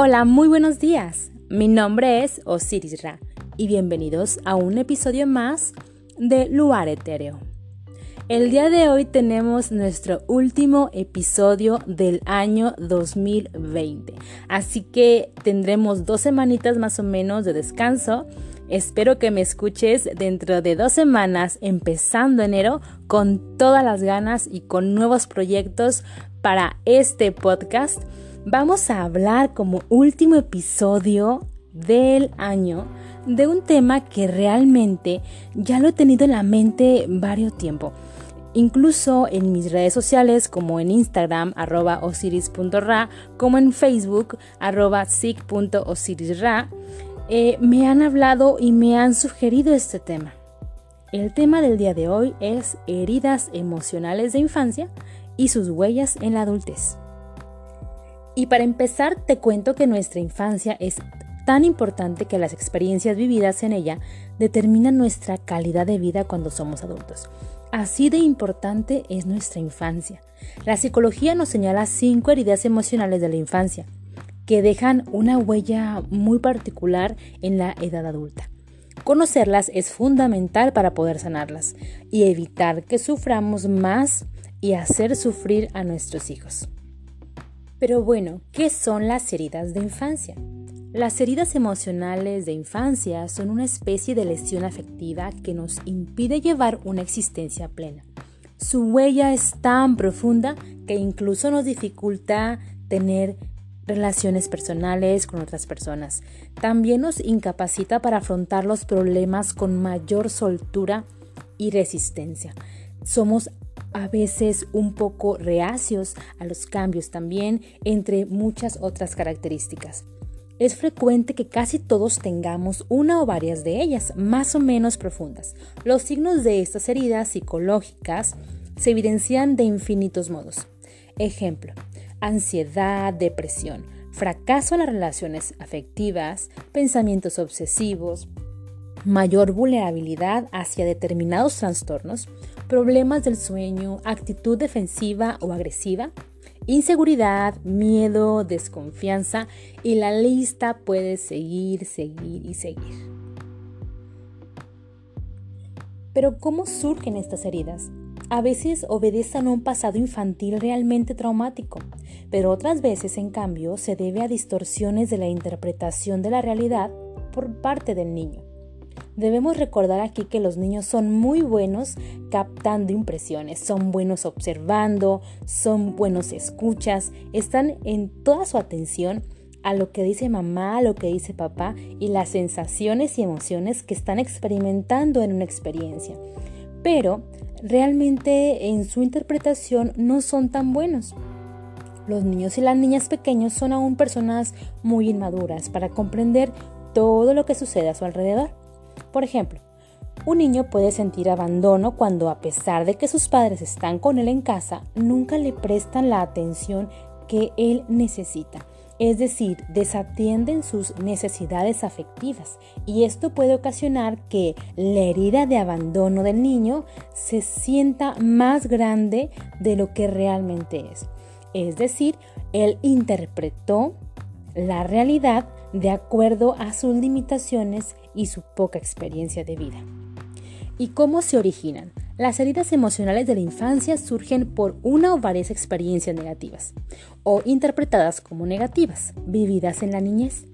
Hola, muy buenos días. Mi nombre es Osiris Ra y bienvenidos a un episodio más de Luar Etéreo. El día de hoy tenemos nuestro último episodio del año 2020, así que tendremos dos semanitas más o menos de descanso. Espero que me escuches dentro de dos semanas, empezando enero, con todas las ganas y con nuevos proyectos para este podcast vamos a hablar como último episodio del año de un tema que realmente ya lo he tenido en la mente varios tiempo. Incluso en mis redes sociales como en Instagram arroba osiris.ra como en Facebook arroba eh, me han hablado y me han sugerido este tema. El tema del día de hoy es heridas emocionales de infancia y sus huellas en la adultez. Y para empezar, te cuento que nuestra infancia es tan importante que las experiencias vividas en ella determinan nuestra calidad de vida cuando somos adultos. Así de importante es nuestra infancia. La psicología nos señala cinco heridas emocionales de la infancia que dejan una huella muy particular en la edad adulta. Conocerlas es fundamental para poder sanarlas y evitar que suframos más y hacer sufrir a nuestros hijos. Pero bueno, ¿qué son las heridas de infancia? Las heridas emocionales de infancia son una especie de lesión afectiva que nos impide llevar una existencia plena. Su huella es tan profunda que incluso nos dificulta tener relaciones personales con otras personas. También nos incapacita para afrontar los problemas con mayor soltura y resistencia. Somos a veces un poco reacios a los cambios también, entre muchas otras características. Es frecuente que casi todos tengamos una o varias de ellas, más o menos profundas. Los signos de estas heridas psicológicas se evidencian de infinitos modos. Ejemplo, ansiedad, depresión, fracaso en las relaciones afectivas, pensamientos obsesivos, mayor vulnerabilidad hacia determinados trastornos, problemas del sueño, actitud defensiva o agresiva, inseguridad, miedo, desconfianza y la lista puede seguir, seguir y seguir. Pero ¿cómo surgen estas heridas? A veces obedecen a un pasado infantil realmente traumático, pero otras veces, en cambio, se debe a distorsiones de la interpretación de la realidad por parte del niño. Debemos recordar aquí que los niños son muy buenos captando impresiones, son buenos observando, son buenos escuchas, están en toda su atención a lo que dice mamá, a lo que dice papá y las sensaciones y emociones que están experimentando en una experiencia. Pero realmente en su interpretación no son tan buenos. Los niños y las niñas pequeños son aún personas muy inmaduras para comprender todo lo que sucede a su alrededor. Por ejemplo, un niño puede sentir abandono cuando a pesar de que sus padres están con él en casa, nunca le prestan la atención que él necesita. Es decir, desatienden sus necesidades afectivas y esto puede ocasionar que la herida de abandono del niño se sienta más grande de lo que realmente es. Es decir, él interpretó la realidad de acuerdo a sus limitaciones y su poca experiencia de vida. ¿Y cómo se originan? Las heridas emocionales de la infancia surgen por una o varias experiencias negativas, o interpretadas como negativas, vividas en la niñez.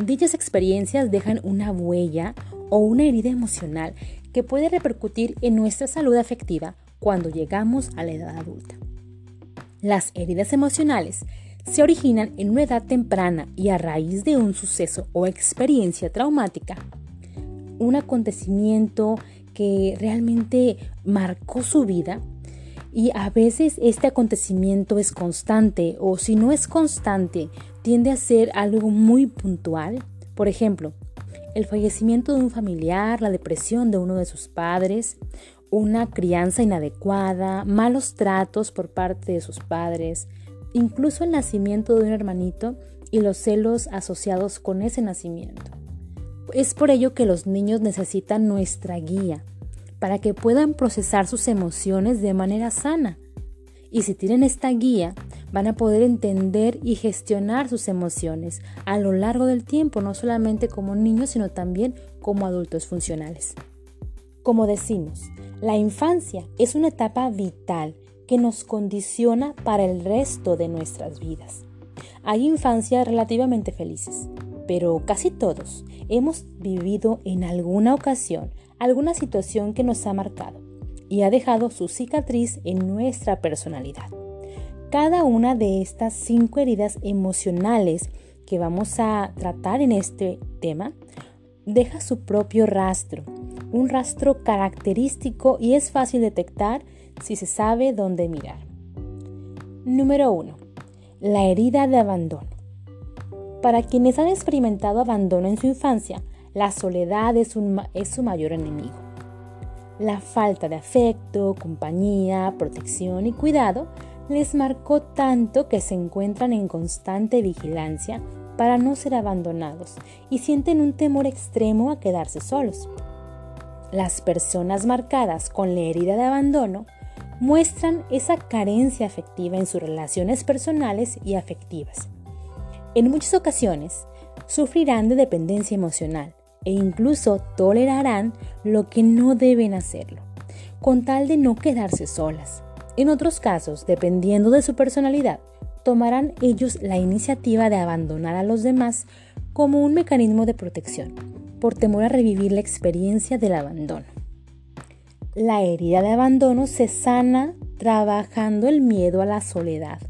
Dichas experiencias dejan una huella o una herida emocional que puede repercutir en nuestra salud afectiva cuando llegamos a la edad adulta. Las heridas emocionales se originan en una edad temprana y a raíz de un suceso o experiencia traumática, un acontecimiento que realmente marcó su vida y a veces este acontecimiento es constante o si no es constante tiende a ser algo muy puntual. Por ejemplo, el fallecimiento de un familiar, la depresión de uno de sus padres, una crianza inadecuada, malos tratos por parte de sus padres, incluso el nacimiento de un hermanito y los celos asociados con ese nacimiento. Es por ello que los niños necesitan nuestra guía para que puedan procesar sus emociones de manera sana. Y si tienen esta guía, van a poder entender y gestionar sus emociones a lo largo del tiempo, no solamente como niños, sino también como adultos funcionales. Como decimos, la infancia es una etapa vital que nos condiciona para el resto de nuestras vidas. Hay infancias relativamente felices, pero casi todos hemos vivido en alguna ocasión alguna situación que nos ha marcado y ha dejado su cicatriz en nuestra personalidad. Cada una de estas cinco heridas emocionales que vamos a tratar en este tema deja su propio rastro, un rastro característico y es fácil detectar si se sabe dónde mirar. Número 1. La herida de abandono. Para quienes han experimentado abandono en su infancia, la soledad es, es su mayor enemigo. La falta de afecto, compañía, protección y cuidado les marcó tanto que se encuentran en constante vigilancia para no ser abandonados y sienten un temor extremo a quedarse solos. Las personas marcadas con la herida de abandono muestran esa carencia afectiva en sus relaciones personales y afectivas. En muchas ocasiones sufrirán de dependencia emocional e incluso tolerarán lo que no deben hacerlo, con tal de no quedarse solas. En otros casos, dependiendo de su personalidad, tomarán ellos la iniciativa de abandonar a los demás como un mecanismo de protección, por temor a revivir la experiencia del abandono. La herida de abandono se sana trabajando el miedo a la soledad.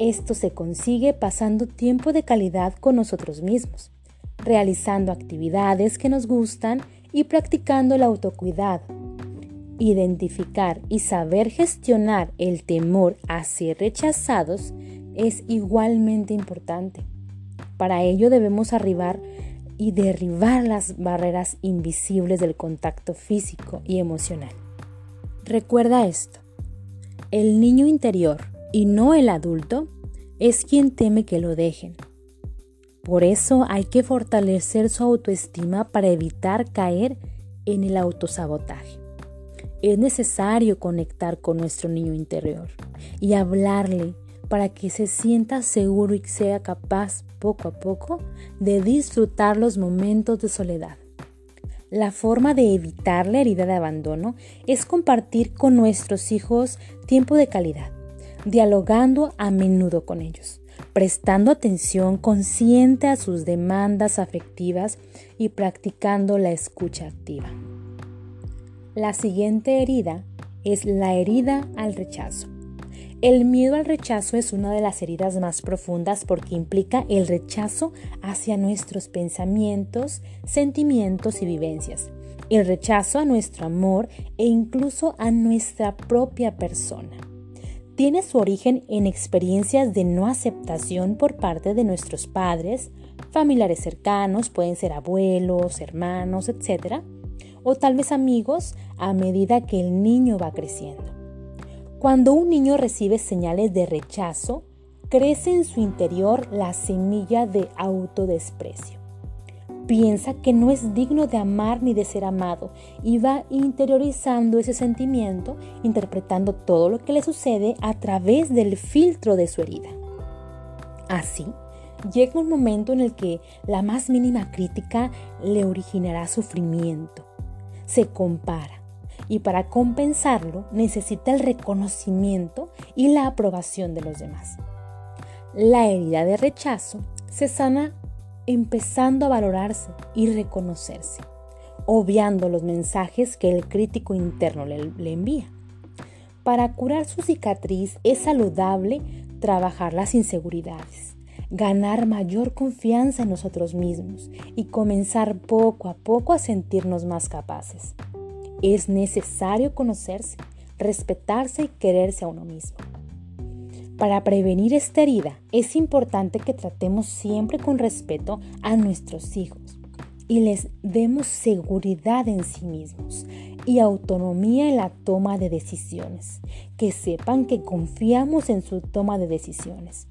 Esto se consigue pasando tiempo de calidad con nosotros mismos, realizando actividades que nos gustan y practicando el autocuidado, Identificar y saber gestionar el temor a ser rechazados es igualmente importante. Para ello debemos arribar y derribar las barreras invisibles del contacto físico y emocional. Recuerda esto, el niño interior y no el adulto es quien teme que lo dejen. Por eso hay que fortalecer su autoestima para evitar caer en el autosabotaje. Es necesario conectar con nuestro niño interior y hablarle para que se sienta seguro y sea capaz poco a poco de disfrutar los momentos de soledad. La forma de evitar la herida de abandono es compartir con nuestros hijos tiempo de calidad, dialogando a menudo con ellos, prestando atención consciente a sus demandas afectivas y practicando la escucha activa. La siguiente herida es la herida al rechazo. El miedo al rechazo es una de las heridas más profundas porque implica el rechazo hacia nuestros pensamientos, sentimientos y vivencias. El rechazo a nuestro amor e incluso a nuestra propia persona. Tiene su origen en experiencias de no aceptación por parte de nuestros padres, familiares cercanos, pueden ser abuelos, hermanos, etc o tal vez amigos a medida que el niño va creciendo. Cuando un niño recibe señales de rechazo, crece en su interior la semilla de autodesprecio. Piensa que no es digno de amar ni de ser amado y va interiorizando ese sentimiento, interpretando todo lo que le sucede a través del filtro de su herida. Así, llega un momento en el que la más mínima crítica le originará sufrimiento, se compara y para compensarlo necesita el reconocimiento y la aprobación de los demás. La herida de rechazo se sana empezando a valorarse y reconocerse, obviando los mensajes que el crítico interno le, envía. Para curar su cicatriz es saludable trabajar las inseguridades, ganar mayor confianza en nosotros mismos y comenzar poco a poco a sentirnos más capaces. Es necesario conocerse, respetarse y quererse a uno mismo. Para prevenir esta herida es importante que tratemos siempre con respeto a nuestros hijos y les demos seguridad en sí mismos y autonomía en la toma de decisiones, que sepan que confiamos en su toma de decisiones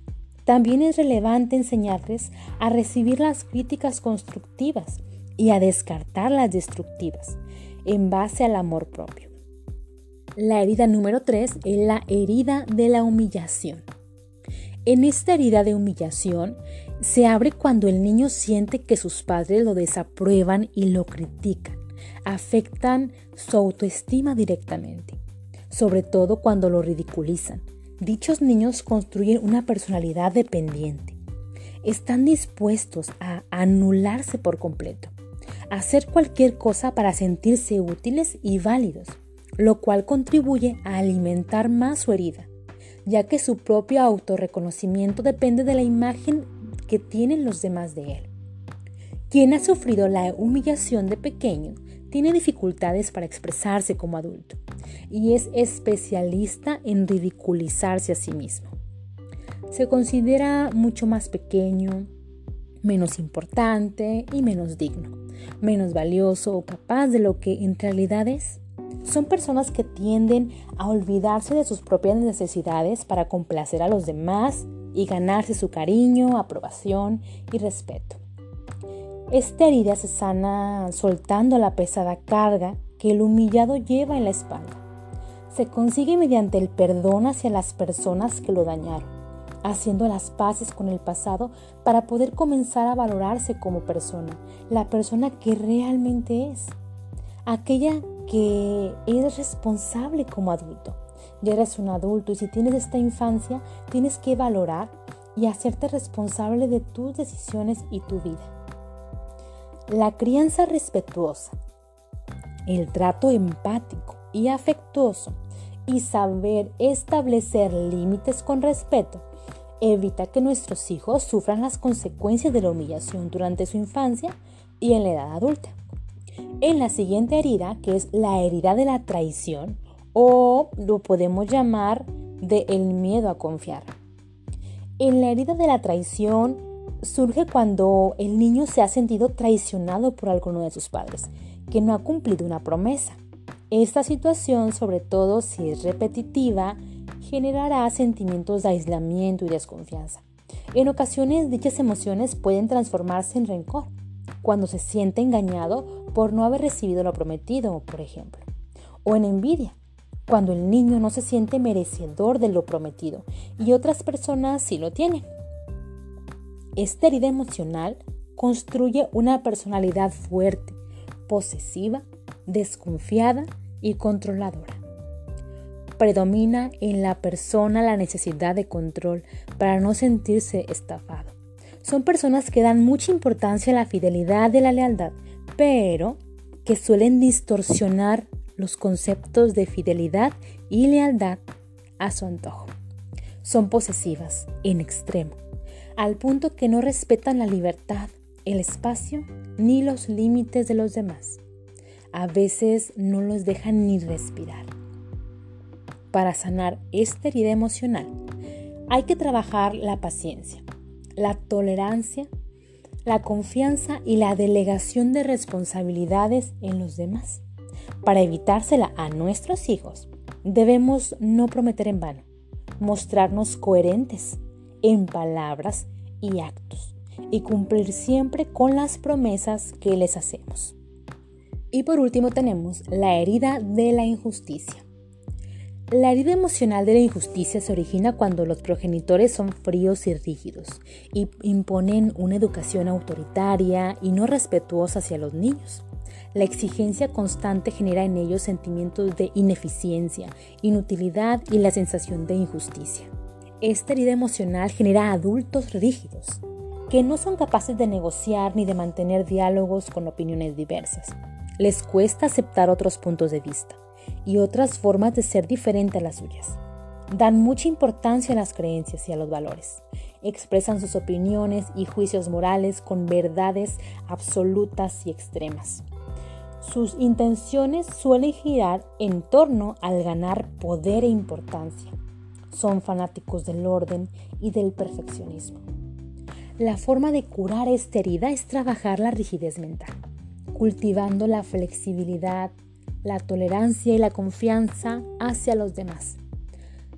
también es relevante enseñarles a recibir las críticas constructivas y a descartar las destructivas en base al amor propio. La herida número 3 es la herida de la humillación. En esta herida de humillación se abre cuando el niño siente que sus padres lo desaprueban y lo critican, afectan su autoestima directamente, sobre todo cuando lo ridiculizan. Dichos niños construyen una personalidad dependiente. Están dispuestos a anularse por completo, a hacer cualquier cosa para sentirse útiles y válidos, lo cual contribuye a alimentar más su herida, ya que su propio autorreconocimiento depende de la imagen que tienen los demás de él. Quien ha sufrido la humillación de pequeño tiene dificultades para expresarse como adulto y es especialista en ridiculizarse a sí mismo. Se considera mucho más pequeño, menos importante y menos digno, menos valioso o capaz de lo que en realidad es. Son personas que tienden a olvidarse de sus propias necesidades para complacer a los demás y ganarse su cariño, aprobación y respeto. Esta herida se sana soltando la pesada carga que el humillado lleva en la espalda. Se consigue mediante el perdón hacia las personas que lo dañaron, haciendo las paces con el pasado para poder comenzar a valorarse como persona, la persona que realmente es, aquella que es responsable como adulto ya eres un adulto y si tienes esta infancia, tienes que valorar y hacerte responsable de tus decisiones y tu vida. La crianza respetuosa, el trato empático y afectuoso y saber establecer límites con respeto evita que nuestros hijos sufran las consecuencias de la humillación durante su infancia y en la edad adulta. En la siguiente herida, que es la herida de la traición, o lo podemos llamar de el miedo a confiar. En la herida de la traición surge cuando el niño se ha sentido traicionado por alguno de sus padres, que no ha cumplido una promesa. Esta situación, sobre todo si es repetitiva, generará sentimientos de aislamiento y desconfianza. En ocasiones dichas emociones pueden transformarse en rencor, cuando se siente engañado por no haber recibido lo prometido, por ejemplo, o en envidia, cuando el niño no se siente merecedor de lo prometido y otras personas sí lo tienen. Esta herida emocional construye una personalidad fuerte, posesiva, desconfiada y controladora. Predomina en la persona la necesidad de control para no sentirse estafado. Son personas que dan mucha importancia a la fidelidad y la lealtad, pero que suelen distorsionar los conceptos de fidelidad y lealtad a su antojo. Son posesivas en extremo, al punto que no respetan la libertad, el espacio ni los límites de los demás. A veces no los dejan ni respirar. Para sanar esta herida emocional, hay que trabajar la paciencia, la tolerancia, la confianza y la delegación de responsabilidades en los demás. Para evitársela a nuestros hijos, debemos no prometer en vano, mostrarnos coherentes en palabras y actos y cumplir siempre con las promesas que les hacemos. Y por último tenemos la herida de la injusticia. La herida emocional de la injusticia se origina cuando los progenitores son fríos y rígidos y imponen una educación autoritaria y no respetuosa hacia los niños. La exigencia constante genera en ellos sentimientos de ineficiencia, inutilidad y la sensación de injusticia. Esta herida emocional genera adultos rígidos, que no son capaces de negociar ni de mantener diálogos con opiniones diversas. Les cuesta aceptar otros puntos de vista y otras formas de ser diferente a las suyas. Dan mucha importancia a las creencias y a los valores. Expresan sus opiniones y juicios morales con verdades absolutas y extremas. Sus intenciones suelen girar en torno al ganar poder e importancia. Son fanáticos del orden y del perfeccionismo. La forma de curar esta herida es trabajar la rigidez mental, cultivando la flexibilidad, la tolerancia y la confianza hacia los demás.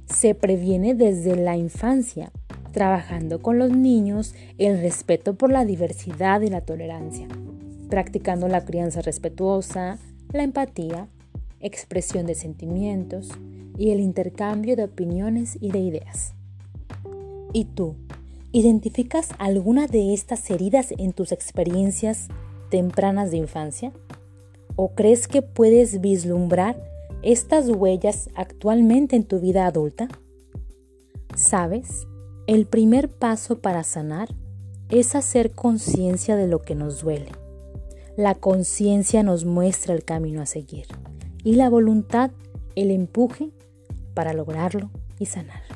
Se previene desde la infancia, trabajando con los niños el respeto por la diversidad y la tolerancia practicando la crianza respetuosa, la empatía, expresión de sentimientos y el intercambio de opiniones y de ideas. ¿Y tú? ¿Identificas alguna de estas heridas en tus experiencias tempranas de infancia? ¿O crees que puedes vislumbrar estas huellas actualmente en tu vida adulta? ¿Sabes? El primer paso para sanar es hacer conciencia de lo que nos duele. La conciencia nos muestra el camino a seguir y la voluntad el empuje para lograrlo y sanar.